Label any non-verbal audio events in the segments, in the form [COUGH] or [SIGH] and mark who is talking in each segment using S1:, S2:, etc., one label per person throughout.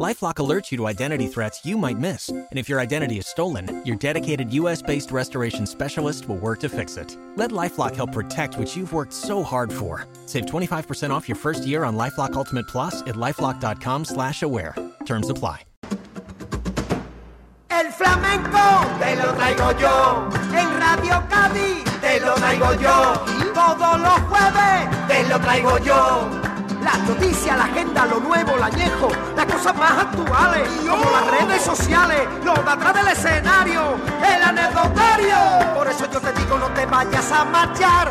S1: Lifelock alerts you to identity threats you might miss. And if your identity is stolen, your dedicated US based restoration specialist will work to fix it. Let Lifelock help protect what you've worked so hard for. Save 25% off your first year on Lifelock Ultimate Plus at lifelock.com slash aware. Terms apply.
S2: El flamenco te lo traigo yo. En Radio Cádiz te lo traigo yo. Todos los jueves te lo traigo yo. Las noticias, la agenda, lo nuevo, el añejo, las cosas más actuales, como las redes sociales, lo de atrás del escenario, el anecdotario. Por eso yo te digo, no te vayas a marchar,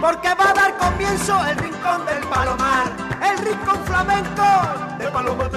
S2: porque va a dar comienzo el rincón del palomar, el rincón flamenco palomar.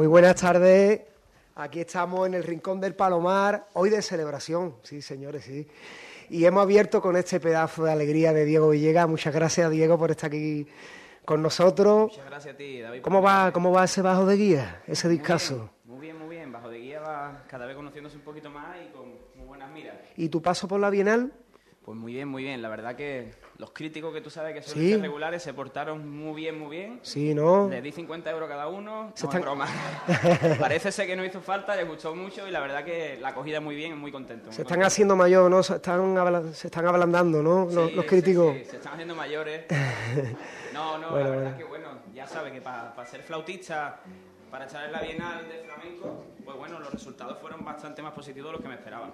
S3: Muy buenas tardes. Aquí estamos en el Rincón del Palomar, hoy de celebración, sí, señores, sí. Y hemos abierto con este pedazo de alegría de Diego Villegas. Muchas gracias, Diego, por estar aquí con nosotros.
S4: Muchas gracias a ti, David.
S3: ¿Cómo va, cómo va ese bajo de guía, ese discazo?
S4: Muy bien, muy bien. Bajo de guía va cada vez conociéndose un poquito más y con muy buenas miras.
S3: ¿Y tu paso por la Bienal?
S4: Pues muy bien, muy bien. La verdad que los críticos que tú sabes que suelen
S3: Sí.
S4: regulares se portaron muy bien, muy bien.
S3: Sí, ¿no?
S4: Les di 50 euros cada uno.
S3: Se
S4: no,
S3: están-
S4: es broma. [LAUGHS] Parece ser que no hizo falta, les gustó mucho y la verdad que la acogida muy bien, muy contento. muy
S3: Se están
S4: contento.
S3: haciendo mayor, ¿no? Se están, abla- se están ablandando, ¿no? Los,
S4: Sí,
S3: los
S4: sí,
S3: críticos.
S4: sí, se están haciendo mayores. [LAUGHS] No, no,
S3: Bueno,
S4: la verdad
S3: bueno.
S4: que bueno, ya sabes que para ser flautista, para echar en la Bienal de Flamenco, pues bueno, los resultados fueron bastante más positivos de los que me esperaban.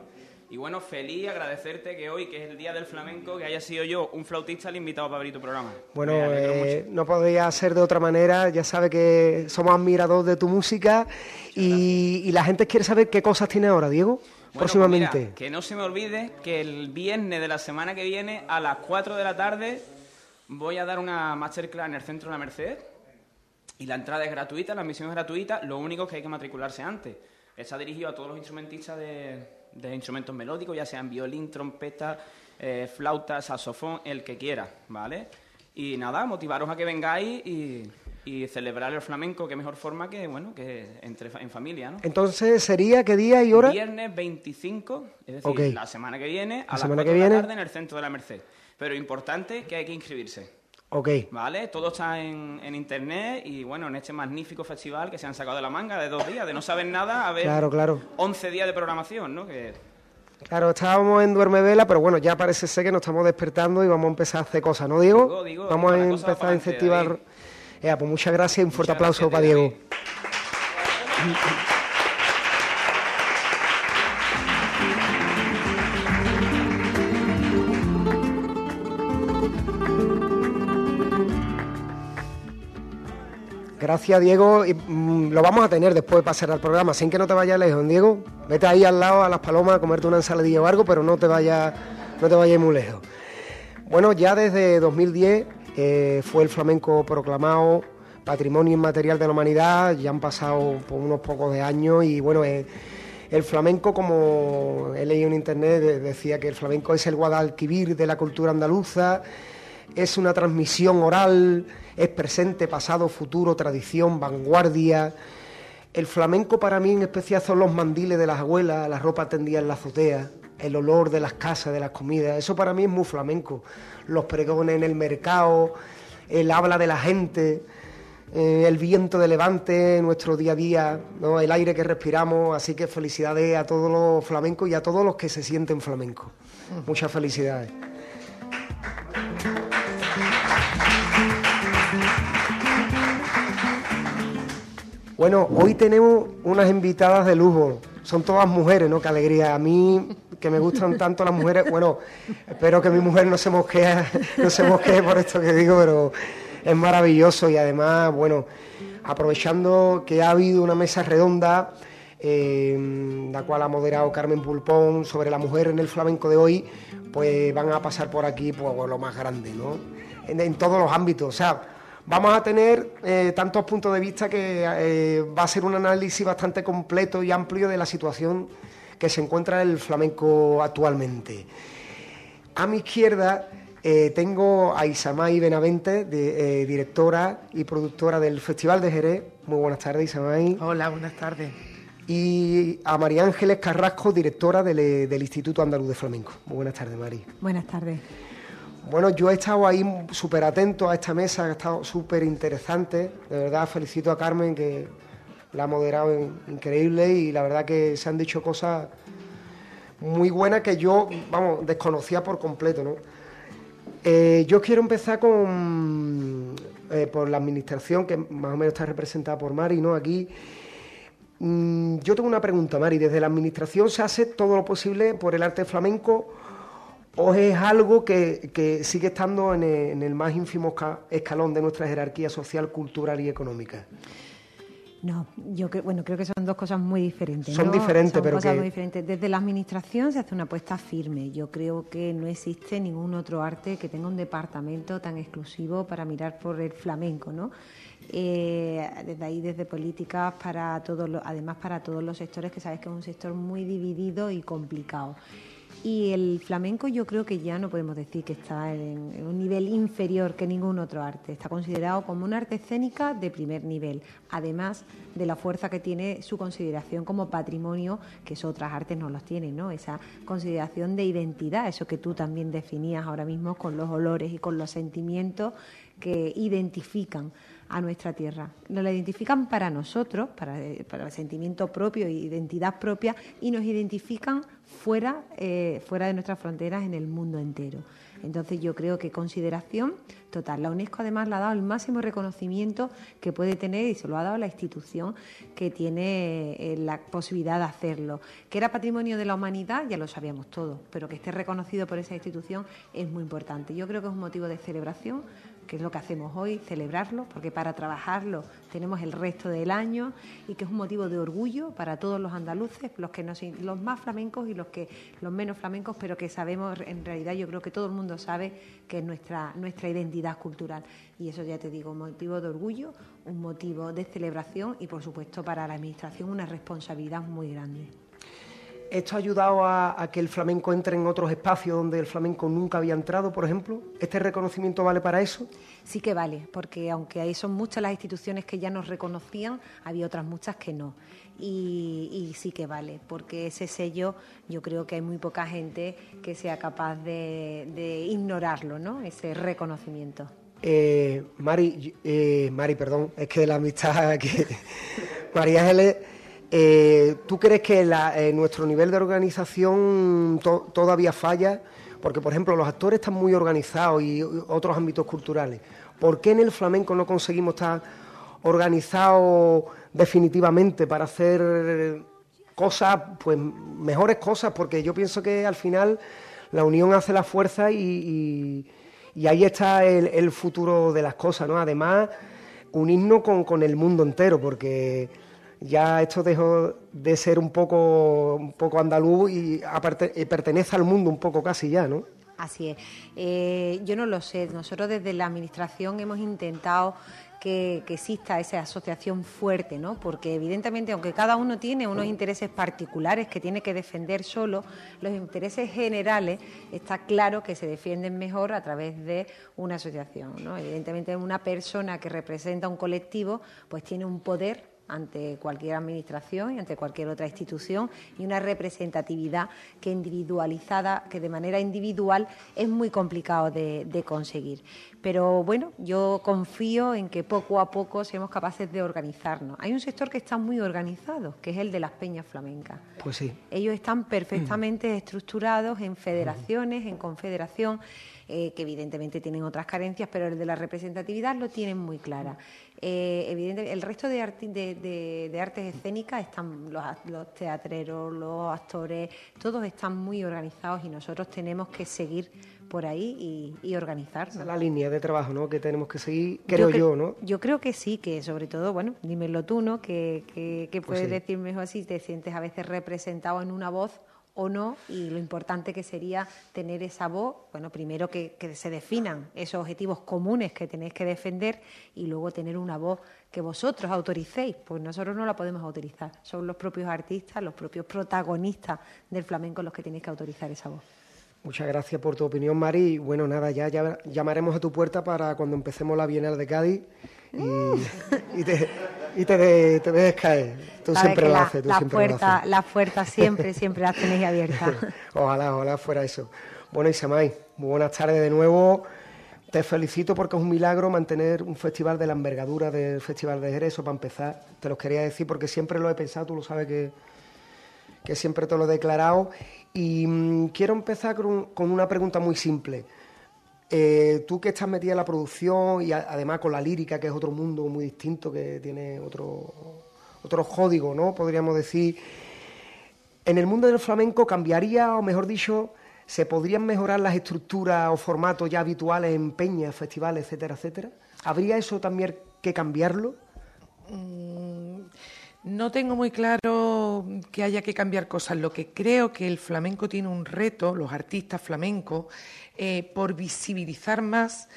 S4: Y bueno, feliz agradecerte que hoy, que es el Día del Flamenco, que haya sido yo un flautista el invitado para abrir tu programa.
S3: Bueno, eh, no podría ser de otra manera. Ya sabe que somos admiradores de tu música y, y la gente quiere saber qué cosas tiene ahora, Diego,
S4: Bueno, pues
S3: próximamente.
S4: mira, que no se me olvide que el viernes de la semana que viene, a las 4 de la tarde, voy a dar una masterclass en el Centro de la Merced. Y la entrada es gratuita, la admisión es gratuita, lo único es que hay que matricularse antes. Está dirigido a todos los instrumentistas de, de instrumentos melódicos, ya sean violín, trompeta, eh, flauta, saxofón, el que quiera, ¿vale? Y nada, motivaros a que vengáis y, y celebrar el flamenco, que mejor forma que, bueno, que entre, en familia, ¿no?
S3: Entonces, ¿sería qué día y hora?
S4: Viernes 25, es decir, la semana que viene, a
S3: La
S4: las
S3: semana
S4: 4
S3: que
S4: de la tarde en el centro de la Merced. Pero importante que hay que inscribirse,
S3: Ok.
S4: ¿vale? Todo está en, en internet y bueno, en este magnífico festival que se han sacado de la manga de dos días, de no saber nada, a ver
S3: Claro, claro.
S4: 11 días de programación, ¿no? Que,
S3: Claro, estábamos en Duerme Vela, pero bueno, ya parece ser que nos estamos despertando y vamos a empezar a hacer cosas, ¿no, Diego?
S4: Digo, digo,
S3: vamos a empezar a incentivar. Ea, pues muchas gracias y un fuerte
S4: Muchas
S3: aplauso
S4: gracias,
S3: para
S4: David.
S3: Gracias, Diego. Y, mm, lo vamos a tener después de pasar al programa, sin que no te vayas lejos, Diego. Vete ahí al lado a las palomas a comerte una ensaladilla o algo, pero no te vayas no te vayas muy lejos. Bueno, ya desde 2010 eh, fue el flamenco proclamado Patrimonio Inmaterial de la Humanidad, ya han pasado unos pocos de años y bueno, eh, el flamenco, como he leído en internet, decía que el flamenco es el Guadalquivir de la cultura andaluza, es una transmisión oral, es presente, pasado, futuro, tradición, vanguardia. El flamenco para mí en especial son los mandiles de las abuelas, la ropa tendida en la azotea, el olor de las casas, de las comidas. Eso para mí es muy flamenco. Los pregones en el mercado, el habla de la gente eh, el viento de levante, nuestro día a día, el aire que respiramos. Así que felicidades a todos los flamencos y a todos los que se sienten flamencos. Muchas felicidades. Bueno, hoy tenemos unas invitadas de lujo. Son todas mujeres, ¿no? Qué alegría. A mí, que me gustan tanto las mujeres, bueno, espero que mi mujer no se mosquee, no se mosquee por esto que digo, pero es maravilloso y además, bueno, aprovechando que ha habido una mesa redonda, eh, la cual ha moderado Carmen Pulpón sobre la mujer en el flamenco de hoy, pues van a pasar por aquí pues, lo más grande, ¿no? En, todos los ámbitos, o sea, vamos a tener eh, tantos puntos de vista que eh, va a ser un análisis bastante completo y amplio de la situación que se encuentra el flamenco actualmente. A mi izquierda eh, tengo a Isamay Benavente, eh, directora y productora del Festival de Jerez. Muy buenas tardes, Isamay.
S5: Hola, buenas tardes.
S3: Y a María Ángeles Carrasco, directora del, Instituto Andaluz de Flamenco. Muy buenas tardes, María.
S6: Buenas tardes.
S3: Bueno, yo he estado ahí súper atento a esta mesa, ha estado súper interesante. De verdad, felicito a Carmen, que la ha moderado increíble y la verdad que se han dicho cosas muy buenas que yo, vamos, desconocía por completo, ¿no? Eh, yo quiero empezar con eh, por la administración, que más o menos está representada por Mari, ¿no? Aquí. Mm, yo tengo una pregunta, Mari. ¿Desde la administración se hace todo lo posible por el arte flamenco o es algo que, sigue estando en el más ínfimo escalón de nuestra jerarquía social, cultural y económica?
S6: No, yo creo, bueno, creo que son dos cosas muy diferentes.
S3: Son diferentes, son pero
S6: cosas muy diferentes. Desde la administración se hace una apuesta firme. Yo creo que no existe ningún otro arte que tenga un departamento tan exclusivo para mirar por el flamenco, ¿no? Eh, desde ahí, desde políticas para todos, además para todos los sectores, que sabes que es un sector muy dividido y complicado. Y el flamenco yo creo que ya no podemos decir que está en, un nivel inferior que ningún otro arte. Está considerado como un arte escénica de primer nivel, además de la fuerza que tiene su consideración como patrimonio, que otras artes no los tienen, ¿no? Esa consideración de identidad, eso que tú también definías ahora mismo con los olores y con los sentimientos que identifican a nuestra tierra. Nos la identifican para nosotros, para, eh, el sentimiento propio identidad propia, y nos identifican fuera, eh, fuera de nuestras fronteras en el mundo entero. Entonces yo creo que consideración total. La UNESCO además le ha dado el máximo reconocimiento que puede tener y se lo ha dado la institución que tiene eh, la posibilidad de hacerlo. Que era patrimonio de la humanidad, ya lo sabíamos todos, pero que esté reconocido por esa institución es muy importante. Yo creo que es un motivo de celebración que es lo que hacemos hoy, celebrarlo, porque para trabajarlo tenemos el resto del año y que es un motivo de orgullo para todos los andaluces, los que los más flamencos y los que los menos flamencos, pero que sabemos en realidad yo creo que todo el mundo sabe que es nuestra nuestra identidad cultural y eso ya te digo, un motivo de orgullo, un motivo de celebración y por supuesto para la administración una responsabilidad muy grande.
S3: ¿Esto ha ayudado a, que el flamenco entre en otros espacios donde el flamenco nunca había entrado, por ejemplo? ¿Este reconocimiento vale para eso?
S6: Sí que vale, porque aunque ahí son muchas las instituciones que ya nos reconocían, había otras muchas que no. Y, sí que vale, porque ese sello yo creo que hay muy poca gente que sea capaz de, ignorarlo, ¿no? Ese reconocimiento.
S3: Eh, Mari, eh, Mari, perdón, es que la amistad [LAUGHS] que María Ángeles eh, ¿Tú crees que eh, nuestro nivel de organización todavía falla? Porque, por ejemplo, los actores están muy organizados y otros ámbitos culturales. ¿Por qué en el flamenco no conseguimos estar organizados definitivamente para hacer cosas, pues mejores cosas? Porque yo pienso que al final la unión hace la fuerza y, ahí está el, futuro de las cosas, ¿no? Además un himno con, con el mundo entero, porque ya esto dejó de ser un poco, un poco andaluz y aparte, pertenece al mundo un poco casi ya, ¿no?
S6: Así es. Eh, yo no lo sé. Nosotros desde la Administración hemos intentado que, exista esa asociación fuerte, ¿no? Porque evidentemente, aunque cada uno tiene unos intereses particulares que tiene que defender solo, los intereses generales está claro que se defienden mejor a través de una asociación, ¿no? Evidentemente, una persona que representa un colectivo, pues tiene un poder ante cualquier administración y ante cualquier otra institución y una representatividad que individualizada, que de manera individual es muy complicado de, conseguir. Pero bueno, yo confío en que poco a poco seamos capaces de organizarnos. Hay un sector que está muy organizado, que es el de las peñas flamencas.
S3: Pues sí.
S6: Ellos están perfectamente estructurados en federaciones, en confederación. Eh, que evidentemente tienen otras carencias, pero el de la representatividad lo tienen muy clara. Eh, evidentemente, el resto de, artes escénicas están los, teatreros, los actores, todos están muy organizados y nosotros tenemos que seguir por ahí y, y organizarnos.
S3: la línea de trabajo ¿no? que tenemos que seguir, creo yo, ¿no?
S6: Yo creo que sí, que sobre todo, bueno, dímelo tú, ¿no? Que, que, pues puedes decir mejor así, te sientes a veces representado en una voz o no y lo importante que sería tener esa voz, bueno, primero que, se definan esos objetivos comunes que tenéis que defender y luego tener una voz que vosotros autoricéis, pues nosotros no la podemos autorizar, son los propios artistas, los propios protagonistas del flamenco los que tenéis que autorizar esa voz.
S3: Muchas gracias por tu opinión, Mari. Bueno, nada, ya, ya llamaremos a tu puerta para cuando empecemos la Bienal de Cádiz y, te, y te, dejes caer. Tú siempre lo haces.
S6: la, puerta, las puertas siempre, siempre las tenéis abiertas. [LAUGHS]
S3: ojalá, ojalá fuera eso. Bueno, Isamay, muy buenas tardes de nuevo. Te felicito porque es un milagro mantener un festival de la envergadura del Festival de Jerez, para empezar. Te lo quería decir porque siempre lo he pensado, tú lo sabes que, que siempre te lo he declarado. Y mm, quiero empezar con una pregunta muy simple. Eh, tú que estás metida en la producción y además con la lírica, que es otro mundo muy distinto, que tiene otro, otro código, ¿no? Podríamos decir. En el mundo del flamenco cambiaría, o mejor dicho, se podrían mejorar las estructuras o formatos ya habituales en peñas, festivales, etcétera, etcétera. ¿Habría eso también que cambiarlo?
S5: Mm, no tengo muy claro que haya que cambiar cosas. Lo que creo que el flamenco tiene un reto, los artistas flamencos, eh, por visibilizar más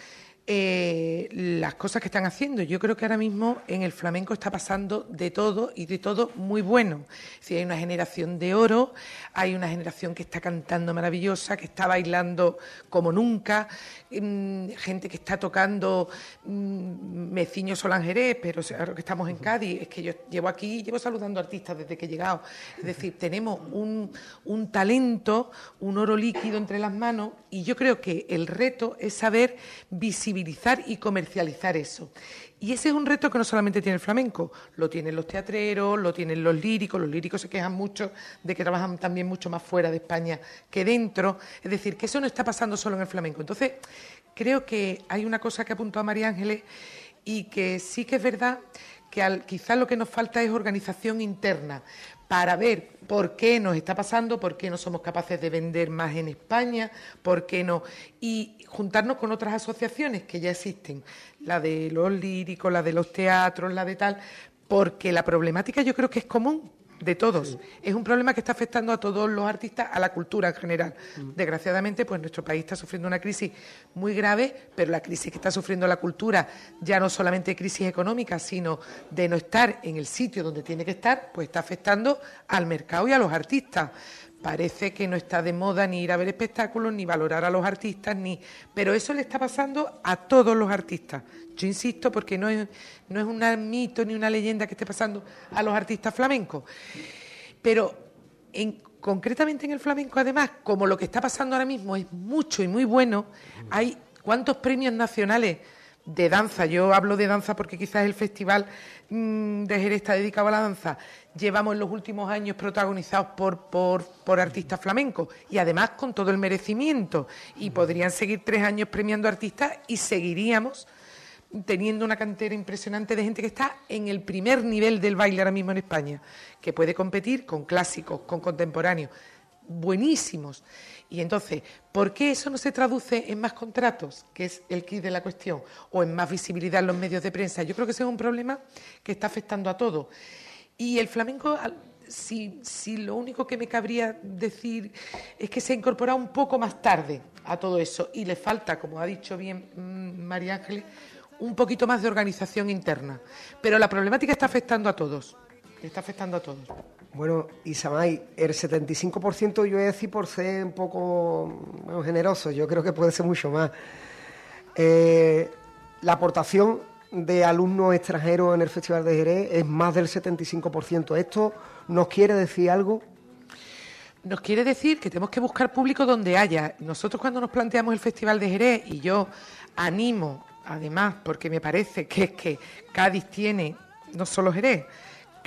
S5: eh, las cosas que están haciendo. Yo creo que ahora mismo en el flamenco está pasando de todo y de todo muy bueno. Si hay una generación de oro, hay una generación que está cantando maravillosa, que está bailando como nunca, mm, gente que está tocando mmm, Meciño Solangerés, pero ahora que estamos en Cádiz, es que yo llevo aquí, llevo saludando artistas desde que he llegado. Es decir, tenemos un, un talento, un oro líquido entre las manos y yo creo que el reto es saber visibilizar y comercializar eso. Y ese es un reto que no solamente tiene el flamenco, lo tienen los teatreros, lo tienen los líricos, los líricos se quejan mucho de que trabajan también mucho más fuera de España que dentro, es decir, que eso no está pasando solo en el flamenco. Entonces, creo que hay una cosa que apuntó a María Ángeles y que sí que es verdad que quizás lo que nos falta es organización interna para ver por qué nos está pasando, por qué no somos capaces de vender más en España, por qué no. Y juntarnos con otras asociaciones que ya existen, la de los líricos, la de los teatros, la de tal, porque la problemática yo creo que es común de todos. Es un problema que está afectando a todos los artistas, a la cultura en general. Mm. Desgraciadamente, pues nuestro país está sufriendo una crisis muy grave, pero la crisis que está sufriendo la cultura, ya no solamente crisis económica, sino de no estar en el sitio donde tiene que estar, pues está afectando al mercado y a los artistas. Parece que no está de moda ni ir a ver espectáculos, ni valorar a los artistas, ni. Pero eso le está pasando a todos los artistas. Yo insisto porque no es, no es un mito ni una leyenda que esté pasando a los artistas flamencos. Pero en, concretamente en el flamenco, además, como lo que está pasando ahora mismo es mucho y muy bueno, hay cuántos premios nacionales de danza, yo hablo de danza porque quizás el festival mm, de Jerez está dedicado a la danza, llevamos en los últimos años protagonizados por, por, por, artistas flamencos y además con todo el merecimiento. Y podrían seguir tres años premiando artistas y seguiríamos teniendo una cantera impresionante de gente que está en el primer nivel del baile ahora mismo en España, que puede competir con clásicos, con contemporáneos. Buenísimos. Y entonces, ¿por qué eso no se traduce en más contratos, que es el kit de la cuestión, o en más visibilidad en los medios de prensa? Yo creo que ese es un problema que está afectando a todo. Y el flamenco, si, si lo único que me cabría decir es que se ha incorporado un poco más tarde a todo eso y le falta, como ha dicho bien mm, María Ángeles, un poquito más de organización interna. Pero la problemática está afectando a todos. Está afectando a todos.
S3: Bueno, Isamay, el 75% yo voy a decir por ser un poco generoso, yo creo que puede ser mucho más. Eh, la aportación de alumnos extranjeros en el Festival de Jerez es más del 75%. ¿Esto nos quiere decir algo?
S5: Nos quiere decir que tenemos que buscar público donde haya. Nosotros cuando nos planteamos el Festival de Jerez, y yo animo, además, porque me parece que es que Cádiz tiene, no solo Jerez,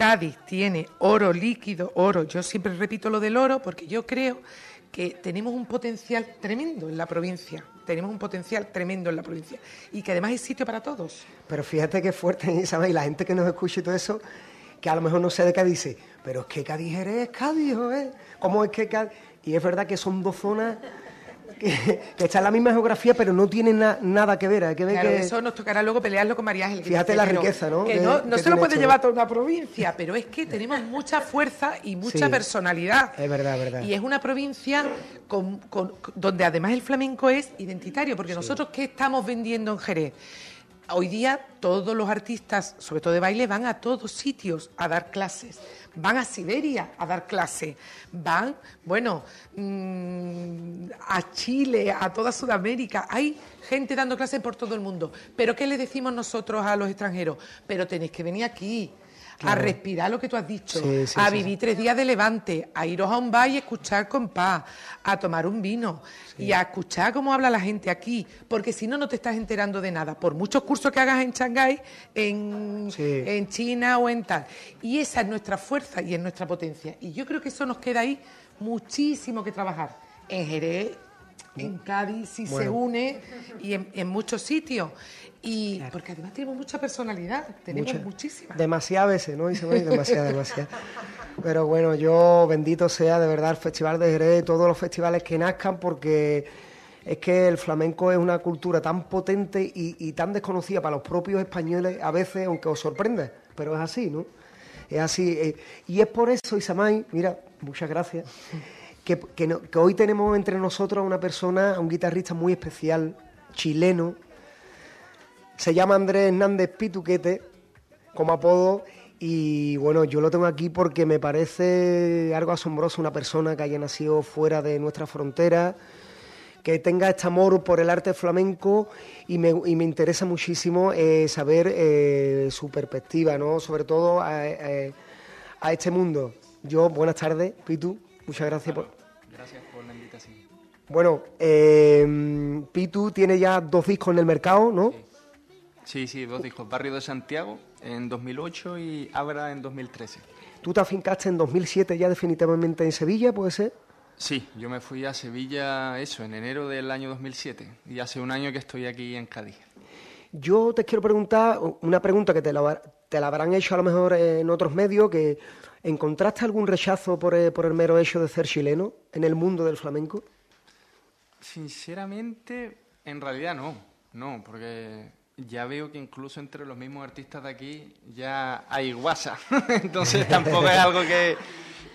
S5: Cádiz tiene oro líquido, oro. Yo siempre repito lo del oro porque yo creo que tenemos un potencial tremendo en la provincia. Tenemos un potencial tremendo en la provincia y que además hay sitio para todos.
S3: Pero fíjate qué fuerte, [LAUGHS] ¿sabes? Y la gente que nos escucha y todo eso, que a lo mejor no sé de Cádiz dice, pero es que Cádiz eres Cádiz, ¿eh? ¿Cómo es que Cádiz? Y es verdad que son dos zonas que, está en la misma geografía, pero no tienen nada que ver. Hay que ver
S5: claro, eso nos tocará luego pelearlo con María Ángel.
S3: Fíjate la riqueza, ¿no?
S5: Que no, se lo puede llevar toda una provincia, pero es que tenemos mucha fuerza y mucha personalidad.
S3: Es verdad, es verdad.
S5: Y es una provincia con, donde además el flamenco es identitario, porque nosotros, ¿qué estamos vendiendo en Jerez? Hoy día todos los artistas, sobre todo de baile, van a todos sitios a dar clases van a Siberia a dar clase, van, bueno, mm, a Chile, a toda Sudamérica. Hay gente dando clases por todo el mundo. Pero ¿qué le decimos nosotros a los extranjeros? Pero tenéis que venir aquí a respirar lo que tú has dicho, a vivir tres días de levante, a iros a un bar y escuchar con paz, a tomar un vino y a escuchar cómo habla la gente aquí, porque si no, no te estás enterando de nada, por muchos cursos que hagas en Shanghái, en, en China o en tal. Y esa es nuestra fuerza y es nuestra potencia. Y yo creo que eso nos queda ahí muchísimo que trabajar. En Jerez, en Cádiz, si se une, y en, en muchos sitios. Y porque además tenemos mucha personalidad, tenemos muchísima.
S3: Demasiadas veces, ¿no? Dice, demasiada, demasiada. Pero bueno, yo bendito sea de verdad el Festival de Jerez, todos los festivales que nazcan, porque es que el flamenco es una cultura tan potente y, tan desconocida para los propios españoles, a veces, aunque os sorprenda, pero es así, ¿no? Es así. Eh, y es por eso, Isamay, mira, muchas gracias, que, que hoy tenemos entre nosotros a una persona, a un guitarrista muy especial, chileno, se llama Andrés Hernández Pituquete, como apodo, y bueno, yo lo tengo aquí porque me parece algo asombroso una persona que haya nacido fuera de nuestra frontera, que tenga este amor por el arte flamenco y me, interesa muchísimo eh, saber eh, su perspectiva, ¿no? sobre todo a, este mundo. Yo, buenas tardes, Pitu, muchas gracias por...
S7: Gracias por la invitación.
S3: Bueno, eh, Pitu tiene ya dos discos en el mercado, ¿no?
S7: Sí, sí, vos dijo Barrio de Santiago en 2008 y Abra en 2013.
S3: ¿Tú te afincaste en 2007 ya definitivamente en Sevilla, puede ser?
S7: Sí, yo me fui a Sevilla, eso, en enero del año 2007 y hace un año que estoy aquí en Cádiz.
S3: Yo te quiero preguntar una pregunta que te la, te la habrán hecho a lo mejor en otros medios, que ¿encontraste algún rechazo por, eh, por el mero hecho de ser chileno en el mundo del flamenco?
S7: Sinceramente, en realidad no, no, porque ya veo que incluso entre los mismos artistas de aquí ya hay guasa. [LAUGHS] Entonces tampoco es algo que,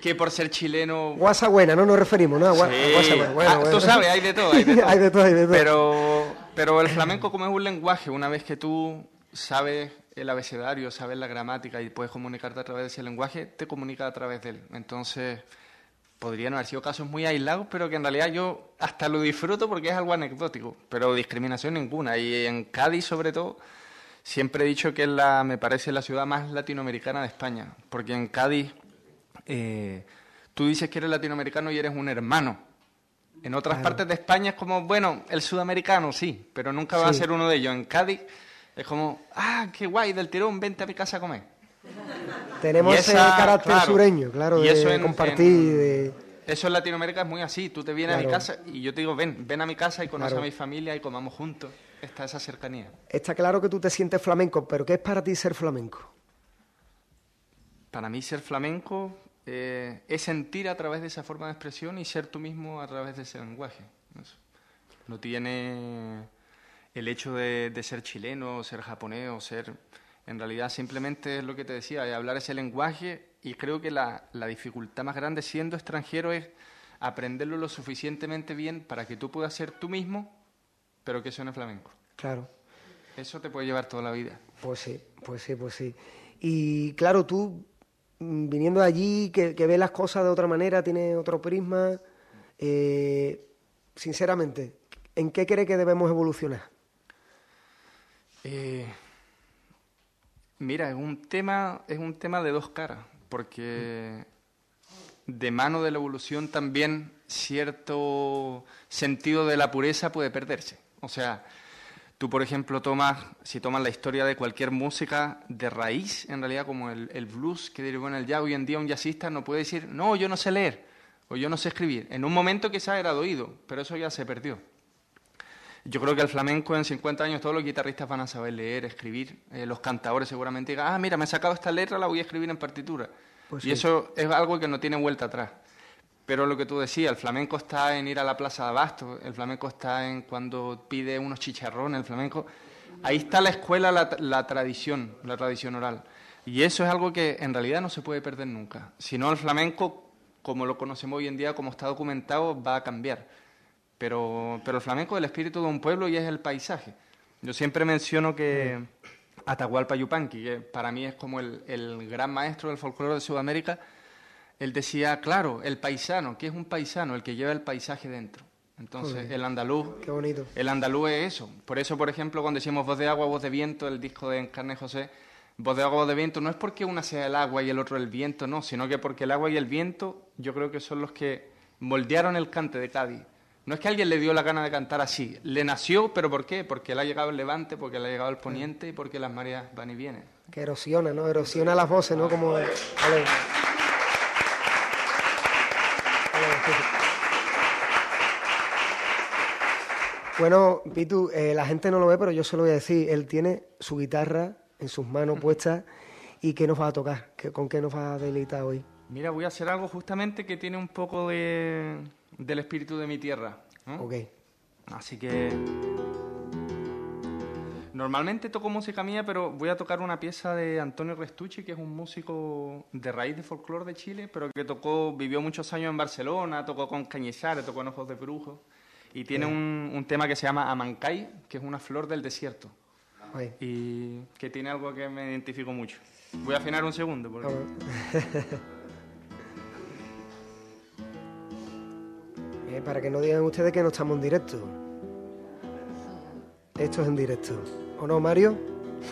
S7: que, por ser chileno...
S3: Guasa buena, no nos referimos, ¿no? Guasa
S7: buena. Ah, tú sabes, hay de [LAUGHS] todo. Hay de todo, hay de todo, Pero, pero el flamenco como es un lenguaje, una vez que tú sabes el abecedario, sabes la gramática y puedes comunicarte a través de ese lenguaje, te comunica a través de él. Entonces podrían haber sido casos muy aislados, pero que en realidad yo hasta lo disfruto porque es algo anecdótico, pero discriminación ninguna. Y en Cádiz, sobre todo, siempre he dicho que es la, me parece la ciudad más latinoamericana de España, porque en Cádiz eh, tú dices que eres latinoamericano y eres un hermano. En otras partes de España es como, bueno, el sudamericano sí, pero nunca va a ser uno de ellos. En Cádiz es como, ah, qué guay, del tirón, vente a mi casa a comer.
S3: Tenemos ese carácter sureño, claro, y eso de en, compartir.
S7: Eso en Latinoamérica es muy así. Tú te vienes a mi casa y yo te digo, ven, ven a mi casa y conoce a mi familia y comamos juntos. Está esa cercanía.
S3: Está claro que tú te sientes flamenco, pero ¿qué es para ti ser flamenco?
S7: Para mí ser flamenco eh, es sentir a través de esa forma de expresión y ser tú mismo a través de ese lenguaje. No tiene el hecho de, ser chileno, ser japonés o ser... En realidad simplemente es lo que te decía, hablar ese lenguaje y creo que la, la dificultad más grande siendo extranjero es aprenderlo lo suficientemente bien para que tú puedas ser tú mismo, pero que suene flamenco.
S3: Claro.
S7: Eso te puede llevar toda la vida.
S3: Pues sí, pues sí, pues sí. Y claro, tú mm, viniendo de allí, que, que ves las cosas de otra manera, tienes otro prisma, eh, sinceramente, ¿en qué cree que debemos evolucionar?
S7: Eh, mira, es un tema, es un tema de dos caras, porque de mano de la evolución también cierto sentido de la pureza puede perderse. O sea, Tú, por ejemplo, tomas, si tomas la historia de cualquier música de raíz, en realidad como el, blues que derivó en el jazz, hoy en día un jazzista no puede decir, no, yo no sé leer o yo no sé escribir. En un momento quizás era de pero eso ya se perdió. Yo creo que el flamenco en 50 años todos los guitarristas van a saber leer, escribir. Eh, los cantadores seguramente digan, ah, mira, me he sacado esta letra, la voy a escribir en partitura. Pues y eso es algo que no tiene vuelta atrás. Pero lo que tú decías, el flamenco está en ir a la plaza de Abasto, el flamenco está en cuando pide unos chicharrones, el flamenco... Ahí está la escuela, la, tradición, la tradición oral. Y eso es algo que en realidad no se puede perder nunca. Si no, el flamenco, como lo conocemos hoy en día, como está documentado, va a cambiar. Pero, pero el flamenco es el espíritu de un pueblo y es el paisaje. Yo siempre menciono que Atahualpa Yupanqui, que para mí es como el, el gran maestro del folclore de Sudamérica, él decía, claro, el paisano, ¿qué es un paisano? El que lleva el paisaje dentro. Entonces, el andaluz.
S3: Qué bonito.
S7: El andaluz es eso. Por eso, por ejemplo, cuando decimos voz de agua, voz de viento, el disco de Encarne José, voz de agua, voz de viento, no es porque una sea el agua y el otro el viento, no, sino que porque el agua y el viento, yo creo que son los que moldearon el cante de Cádiz. No es que alguien le dio la gana de cantar así, le nació, pero ¿por qué? Porque le ha llegado el levante, porque le ha llegado el poniente y porque las mareas van y vienen.
S3: Que erosiona, ¿no? Erosiona las voces, ¿no? Como. Bueno, Pitu, eh, la gente no lo ve, pero yo se lo voy a decir. Él tiene su guitarra en sus manos puestas. ¿Y qué nos va a tocar? ¿Con qué nos va a deleitar hoy?
S7: Mira, voy a hacer algo justamente que tiene un poco de, del espíritu de mi tierra.
S3: Ok.
S7: Así que... Normalmente toco música mía, pero voy a tocar una pieza de Antonio Restucci, que es un músico de raíz de folclore de Chile, pero que tocó, vivió muchos años en Barcelona, tocó con Cañizares, tocó en Ojos de Brujo, y tiene un, tema que se llama Amancay, que es una flor del desierto, y que tiene algo que me identifico mucho. Voy a afinar un segundo. Porque... [LAUGHS]
S3: para que no digan ustedes que no estamos en directo. Esto es en directo. ¿O no, Mario?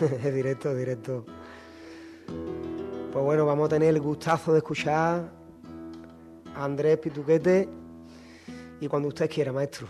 S3: [LAUGHS] es directo, es directo. Pues bueno, vamos a tener el gustazo de escuchar a Andrés Pituquete y cuando usted quiera, maestro.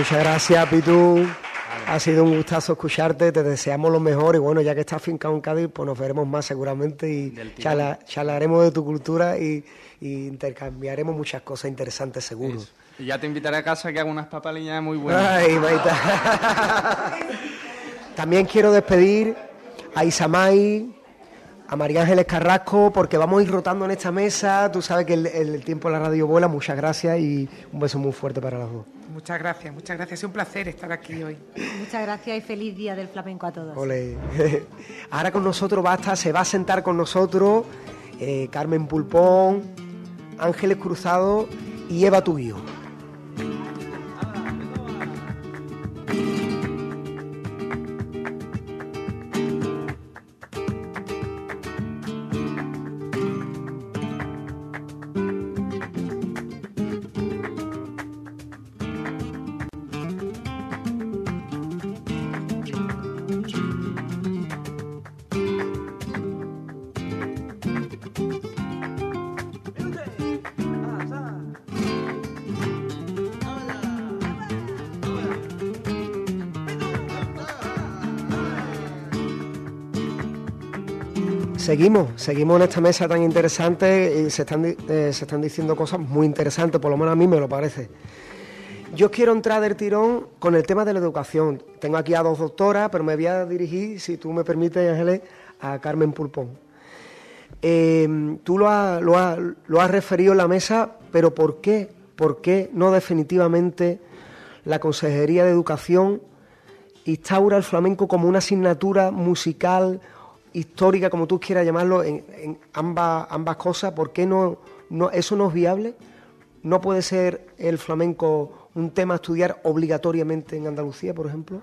S3: Muchas gracias, Pitu. Ha sido un gustazo escucharte, te deseamos lo mejor y bueno, ya que estás fincado en Cádiz, pues nos veremos más seguramente y charlaremos de tu cultura y, intercambiaremos muchas cosas interesantes seguro.
S7: Y ya te invitaré a casa que haga unas papalillas muy buenas.
S3: Ay, También quiero despedir a Isamay, a María Ángeles Carrasco, porque vamos a ir rotando en esta mesa. Tú sabes que el, tiempo de la radio vuela. Muchas gracias y un beso muy fuerte para las dos.
S5: Muchas gracias, muchas gracias. Es un placer estar aquí hoy.
S6: Muchas gracias y feliz día del flamenco a todos. [LAUGHS]
S3: Ahora con nosotros basta, se va a sentar con nosotros eh, Carmen Pulpón, Ángeles Cruzado y Eva Tubío. Seguimos, seguimos en esta mesa tan interesante y se están, eh, se están diciendo cosas muy interesantes, por lo menos a mí me lo parece. Yo quiero entrar del tirón con el tema de la educación. Tengo aquí a dos doctoras, pero me voy a dirigir, si tú me permites, Ángeles, a Carmen Pulpón. Em, tú lo has, lo, has referido en la mesa, pero ¿por qué? ¿Por qué no definitivamente la Consejería de Educación instaura el flamenco como una asignatura musical histórica, como tú quieras llamarlo, en, ambas, ambas cosas, ¿por qué no, no, eso no es viable? ¿No puede ser el flamenco un tema a estudiar obligatoriamente en Andalucía, por ejemplo?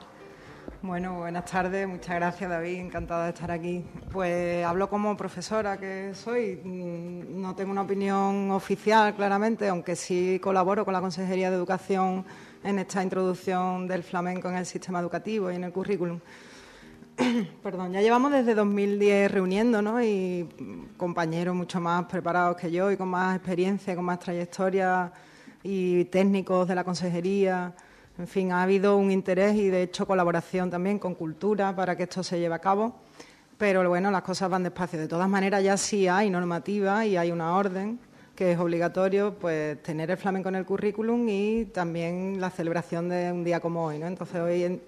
S8: Bueno, buenas tardes, muchas gracias David, encantada de estar aquí. Pues hablo como profesora que soy, mm, no tengo una opinión oficial claramente, aunque sí colaboro con la Consejería de Educación en esta introducción del flamenco en el sistema educativo y en el currículum. [CLEARS THROAT] perdón, ya llevamos desde 2010 reuniéndonos y compañeros mucho más preparados que yo y con más experiencia, con más trayectoria y técnicos de la consejería. En fin, ha habido un interés y de hecho colaboración también con cultura para que esto se lleve a cabo. Pero bueno, las cosas van despacio. De todas maneras, ya sí hay normativa y hay una orden que es obligatorio pues tener el flamenco en el currículum y también la celebración de un día como hoy. ¿no? Entonces, hoy,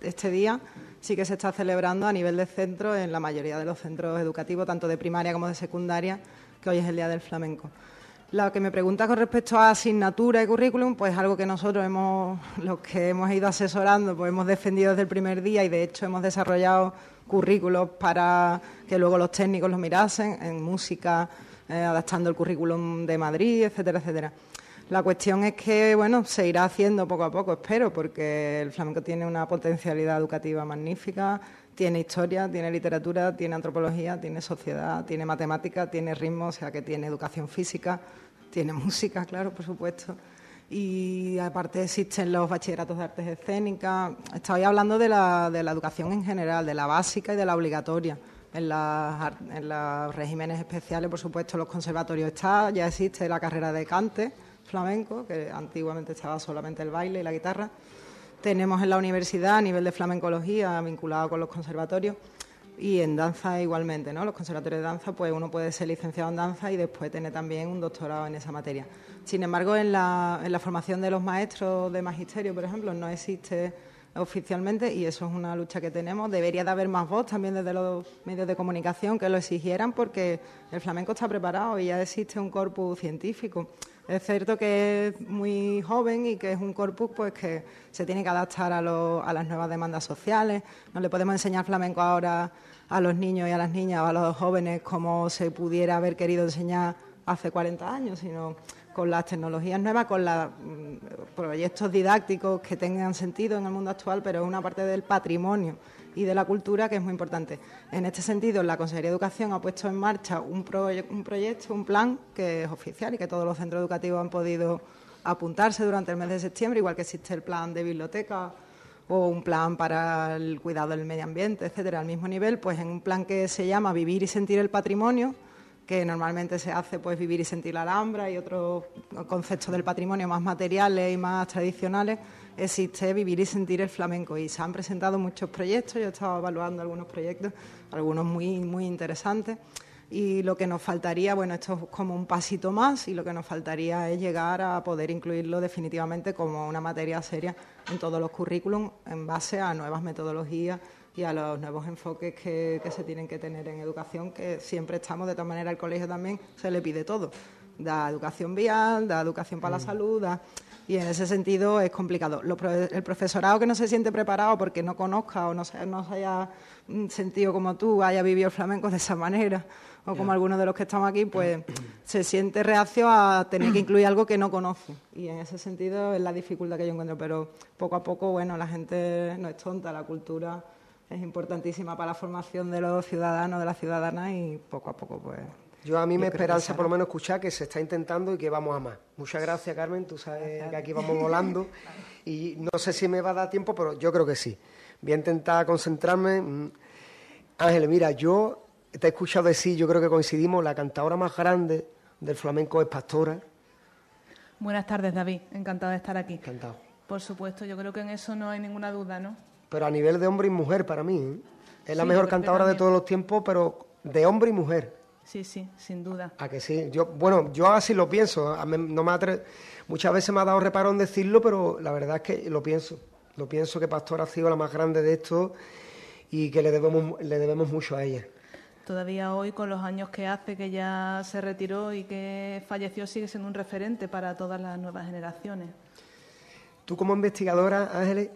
S8: este día, sí que se está celebrando a nivel de centro en la mayoría de los centros educativos, tanto de primaria como de secundaria, que hoy es el Día del Flamenco. Lo que me pregunta con respecto a asignatura y currículum, pues algo que nosotros hemos, los que hemos ido asesorando, pues hemos defendido desde el primer día y de hecho hemos desarrollado currículos para que luego los técnicos los mirasen en música, eh, adaptando el currículum de Madrid, etcétera, etcétera. La cuestión es que, bueno, se irá haciendo poco a poco, espero, porque el flamenco tiene una potencialidad educativa magnífica, tiene historia, tiene literatura, tiene antropología, tiene sociedad, tiene matemática, tiene ritmo, o sea que tiene educación física, tiene [LAUGHS] música, claro, por supuesto. Y aparte existen los bachilleratos de artes escénicas. Estoy hablando de la, de la educación en general, de la básica y de la obligatoria. En, en los regímenes especiales, por supuesto, los conservatorios está, ya existe la carrera de cante flamenco, que antiguamente estaba solamente el baile y la guitarra. Tenemos en la universidad a nivel de flamencología vinculado con los conservatorios y en danza igualmente, ¿no? Los conservatorios de danza, pues uno puede ser licenciado en danza y después tener también un doctorado en esa materia. Sin embargo, en la, en la formación de los maestros de magisterio, por ejemplo, no existe oficialmente y eso es una lucha que tenemos. Debería de haber más voz también desde los medios de comunicación que lo exigieran porque el flamenco está preparado y ya existe un corpus científico. Es cierto que es muy joven y que es un corpus pues que se tiene que adaptar a, a las nuevas demandas sociales. No le podemos enseñar flamenco ahora a los niños y a las niñas o a los jóvenes como se pudiera haber querido enseñar hace 40 años, sino con las tecnologías nuevas, con los mm, proyectos didácticos que tengan sentido en el mundo actual, pero es una parte del patrimonio y de la cultura que es muy importante. En este sentido, la Consejería de Educación ha puesto en marcha un, un proyecto, un plan que es oficial y que todos los centros educativos han podido apuntarse durante el mes de septiembre, igual que existe el plan de biblioteca o un plan para el cuidado del medio ambiente, etcétera, al mismo nivel, pues en un plan que se llama Vivir y sentir el patrimonio, que normalmente se hace pues vivir y sentir la alhambra y otros conceptos del patrimonio más materiales y más tradicionales, existe vivir y sentir el flamenco. Y se han presentado muchos proyectos, yo he estado evaluando algunos proyectos, algunos muy, muy interesantes. Y lo que nos faltaría, bueno, esto es como un pasito más y lo que nos faltaría es llegar a poder incluirlo definitivamente como una materia seria en todos los currículums en base a nuevas metodologías y a los nuevos enfoques que, se tienen que tener en educación, que siempre estamos, de todas maneras, al colegio también se le pide todo. Da educación vial, da educación para la mm. salud, y en ese sentido es complicado. el profesorado que no se siente preparado porque no conozca o no se, no haya sentido como tú, haya vivido el flamenco de esa manera, o como algunos de los que estamos aquí, pues se siente reacio a tener que incluir algo que no conoce. Y en ese sentido es la dificultad que yo encuentro. Pero poco a poco, bueno, la gente no es tonta, la cultura es importantísima para la formación de los ciudadanos, de las ciudadanas y poco a poco pues...
S3: Yo a mí me esperanza por lo menos escuchar que se está intentando y que vamos a más. Muchas gracias Carmen, tú sabes que aquí vamos volando [LAUGHS] y no sé si me va a dar tiempo, pero yo creo que sí. Voy a intentar concentrarme. Mm. Ángel, mira, yo te he escuchado decir, yo creo que coincidimos, la cantadora más grande del flamenco es Pastora.
S9: Buenas tardes, David. Encantada de estar aquí.
S3: Encantado.
S9: Por supuesto, yo creo que en eso no hay ninguna duda, ¿no?
S3: Pero a nivel de hombre y mujer para mí. ¿eh? Es la mejor cantadora de todos los tiempos, pero de hombre y mujer.
S9: Sí, sí, sin duda.
S3: A que sí. Yo, bueno, yo así lo pienso. no me Muchas veces me ha dado reparo en decirlo, pero la verdad es que lo pienso. Lo pienso que Pastor ha sido la más grande de esto y que le debemos, le debemos mucho a ella.
S9: Todavía hoy, con los años que hace, que ya se retiró y que falleció, sigue siendo un referente para todas las nuevas generaciones.
S3: Tú como investigadora, Ángeles,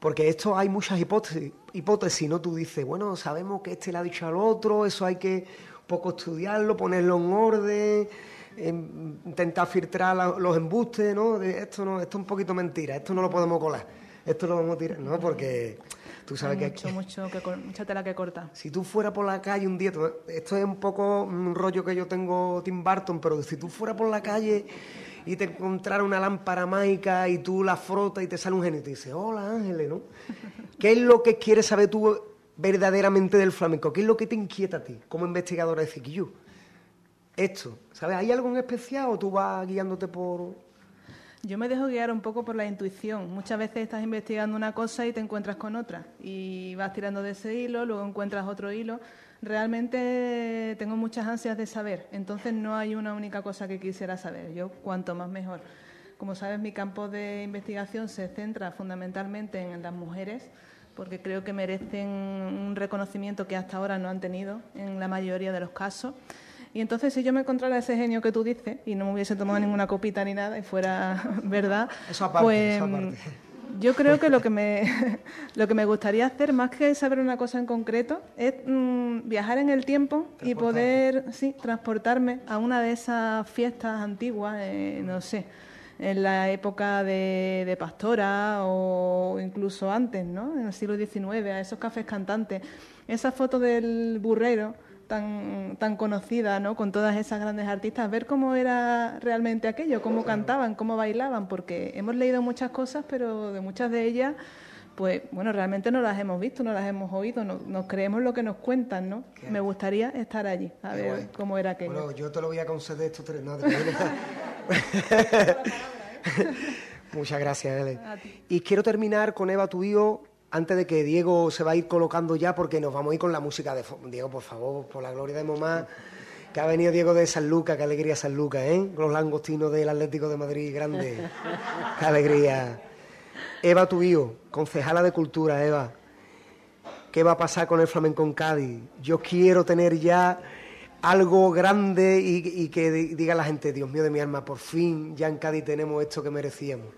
S3: porque esto hay muchas hipótesis, hipótesis, ¿no? Tú dices, bueno, sabemos que este le ha dicho al otro, eso hay que poco estudiarlo, ponerlo en orden, em, intentar filtrar los embustes, ¿no? De esto no, esto es un poquito mentira, esto no lo podemos colar, esto lo vamos a tirar, ¿no? Porque tú sabes
S9: que
S3: mucho,
S9: mucho, que mucha tela que corta.
S3: Si tú fueras por la calle un día, esto es un poco un rollo que yo tengo Tim Burton, pero si tú fueras por la calle y te encontrara una lámpara mágica y tú la frotas y te sale un genio y te dice, hola Ángeles, ¿no? ¿Qué es lo que quieres saber tú verdaderamente del flamenco? ¿Qué es lo que te inquieta a ti como investigadora de Ciquillú? Esto, ¿sabes? ¿Hay algo en especial o tú vas guiándote por...?
S9: Yo me dejo guiar un poco por la intuición. Muchas veces estás investigando una cosa y te encuentras con otra. Y vas tirando de ese hilo, luego encuentras otro hilo realmente tengo muchas ansias de saber, entonces no hay una única cosa que quisiera saber, yo cuanto más mejor. Como sabes, mi campo de investigación se centra fundamentalmente en las mujeres, porque creo que merecen un reconocimiento que hasta ahora no han tenido en la mayoría de los casos. Y entonces, si yo me encontrara ese genio que tú dices y no me hubiese tomado ninguna copita ni nada y fuera [LAUGHS] verdad, pues yo creo que lo que me [LAUGHS] lo que me gustaría hacer más que saber una cosa en concreto es mm, viajar en el tiempo y poder sí transportarme a una de esas fiestas antiguas eh, no sé en la época de, de, Pastora o incluso antes no en el siglo XIX a esos cafés cantantes. Esa foto del burrero tan, tan conocida, ¿no? Con todas esas grandes artistas, ver cómo era realmente aquello, cómo cantaban, cómo bailaban, porque hemos leído muchas cosas, pero de muchas de ellas, pues, bueno, realmente no las hemos visto, no las hemos oído, no, nos creemos lo que nos cuentan, ¿no? Me gustaría estar allí, a ver cómo era aquello.
S3: Bueno, yo te lo voy a conceder estos tres, no, [LAUGHS] [LAUGHS] Muchas gracias, Ele. Y quiero terminar con Eva, tu hijo, antes de que Diego se va a ir colocando ya, porque nos vamos a ir con la música de Diego, por favor, por la gloria de mamá, que ha venido Diego de San Lucas, qué alegría San Lucas, ¿eh? Los langostinos del Atlético de Madrid, grande. [LAUGHS] qué alegría. Eva Tubío, concejala de Cultura, Eva. ¿Qué va a pasar con el flamenco en Cádiz? Yo quiero tener ya algo grande y, y que diga la gente, Dios mío de mi alma, por fin ya en Cádiz tenemos esto que merecíamos.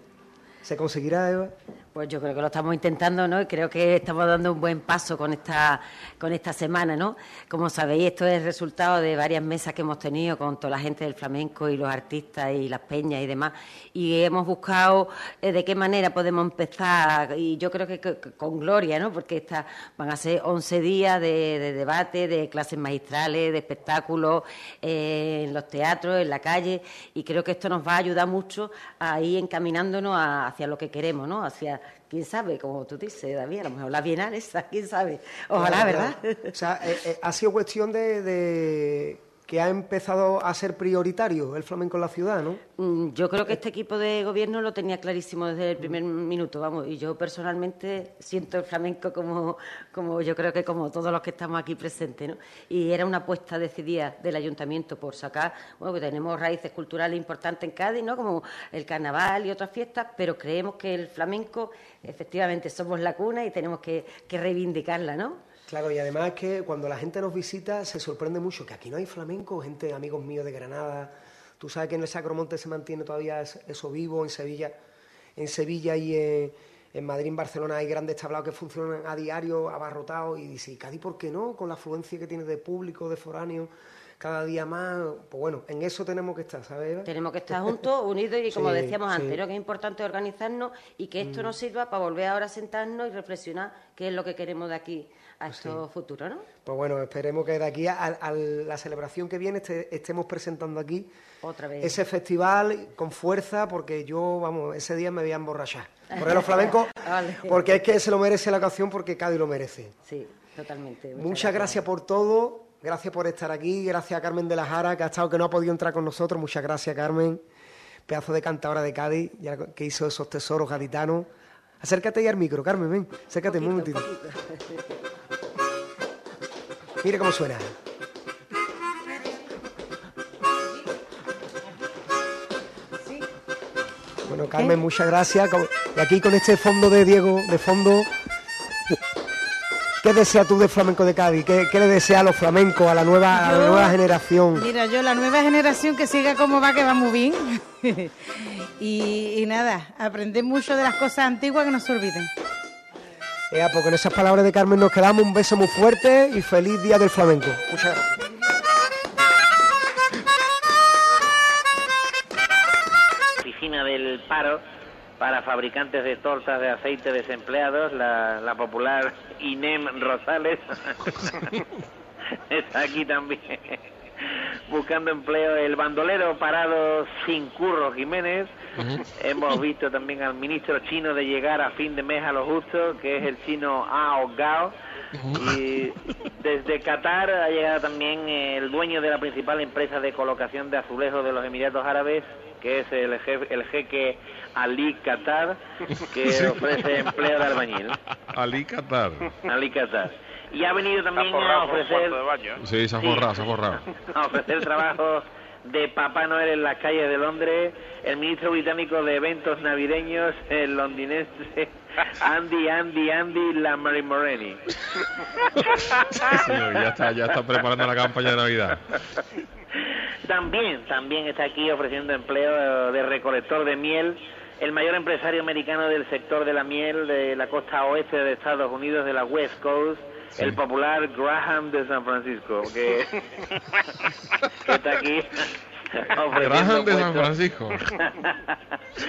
S3: ¿Se conseguirá, Eva?
S10: Pues yo creo que lo estamos intentando, ¿no? Y creo que estamos dando un buen paso con esta, con esta semana, ¿no? Como sabéis, esto es resultado de varias mesas que hemos tenido con toda la gente del flamenco y los artistas y las peñas y demás. Y hemos buscado eh, de qué manera podemos empezar, y yo creo que, con gloria, ¿no? Porque esta, van a ser 11 días de, debate, de clases magistrales, de espectáculos eh, en los teatros, en la calle, y creo que esto nos va a ayudar mucho a ir encaminándonos hacia lo que queremos, ¿no? Hacia quién sabe, como tú dices, David, a lo mejor la bienales, quién sabe. Ojalá, ¿verdad?
S3: O sea, eh, eh, ha sido cuestión de, que ha empezado a ser prioritario el flamenco en la ciudad, ¿no?
S10: Mm, yo creo que este equipo de gobierno lo tenía clarísimo desde el primer minuto, vamos, y yo personalmente siento el flamenco como, como yo creo que como todos los que estamos aquí presentes, ¿no? Y era una apuesta decidida del ayuntamiento por sacar, bueno, que tenemos raíces culturales importantes en Cádiz, ¿no? Como el carnaval y otras fiestas, pero creemos que el flamenco, efectivamente, somos la cuna y tenemos que, que reivindicarla, ¿no?
S3: Claro, y además que cuando la gente nos visita se sorprende mucho que aquí no hay flamenco, gente, amigos míos de Granada. Tú sabes que en el Sacromonte se mantiene todavía eso vivo, en Sevilla, en Sevilla y en, Madrid, en Barcelona hay grandes tablados que funcionan a diario, abarrotados, y dice, ¿y Cádiz por qué no? Con la afluencia que tiene de público, de foráneos cada día más, pues bueno, en eso tenemos que estar, ¿sabes?
S10: Tenemos que estar juntos, [LAUGHS] unidos y como decíamos antes, que es importante organizarnos y que esto mm. nos sirva para volver ahora a sentarnos y reflexionar qué es lo que queremos de aquí a pues estos futuros, ¿no?
S3: Pues bueno, esperemos que de aquí a, la celebración que viene estemos presentando aquí
S10: Otra vez.
S3: ese festival con fuerza, porque yo, vamos, ese día me voy a emborrachar. Por los flamencos, [LAUGHS] porque es que se lo merece la ocasión, porque Cádiz lo merece.
S10: Sí, totalmente.
S3: Muchas, gracias por todo Gracias por estar aquí, gracias a Carmen de la Jara, que ha estado, que no ha podido entrar con nosotros. Muchas gracias, Carmen. Pedazo de cantadora de Cádiz, ya que hizo esos tesoros gaditanos. Acércate ahí al micro, Carmen, ven. Acércate un momentito. Mira cómo suena. Bueno, Carmen, muchas gracias. Y aquí con este fondo de Diego, de fondo, ¿Qué deseas tú de flamenco de Cádiz? ¿Qué, le desea a los flamencos, a la nueva, nueva generación?
S11: Mira, yo la nueva generación que siga como va, que va muy bien. [LAUGHS] y, nada, aprender mucho de las cosas antiguas que no se olviden.
S3: Ya, porque en esas palabras de Carmen nos quedamos un beso muy fuerte y feliz día del flamenco. Muchas gracias.
S12: Oficina del Paro para fabricantes de tortas de aceite desempleados, la, popular INEM Rosales [LAUGHS] está aquí también buscando empleo el bandolero parado sin curro Jiménez. Hemos visto también al ministro chino de llegar a fin de mes a lo justo, que es el chino Ao Gao. Y desde Qatar ha llegado también el dueño de la principal empresa de colocación de azulejos de los Emiratos Árabes, que es el, el jeque Ali Qatar, que [LAUGHS] ofrece empleo de albañil.
S13: Ali Qatar.
S12: Ali Qatar. Y ha venido también a ofrecer...
S13: ¿eh? Sí, se ha forrado, se ha forrado. [LAUGHS]
S12: A ofrecer trabajo de Papá Noel en las calles de Londres, el ministro británico de eventos navideños, el londinense Andy, Andy, Andy Lamari Moreni.
S13: ya está, ya está preparando la campaña de Navidad.
S12: También, también está aquí ofreciendo empleo de recolector de miel el mayor empresario americano del sector de la miel de la costa oeste de Estados Unidos, de la West Coast, el popular Graham de San Francisco, que, [LAUGHS] está aquí.
S13: Graham de San Francisco.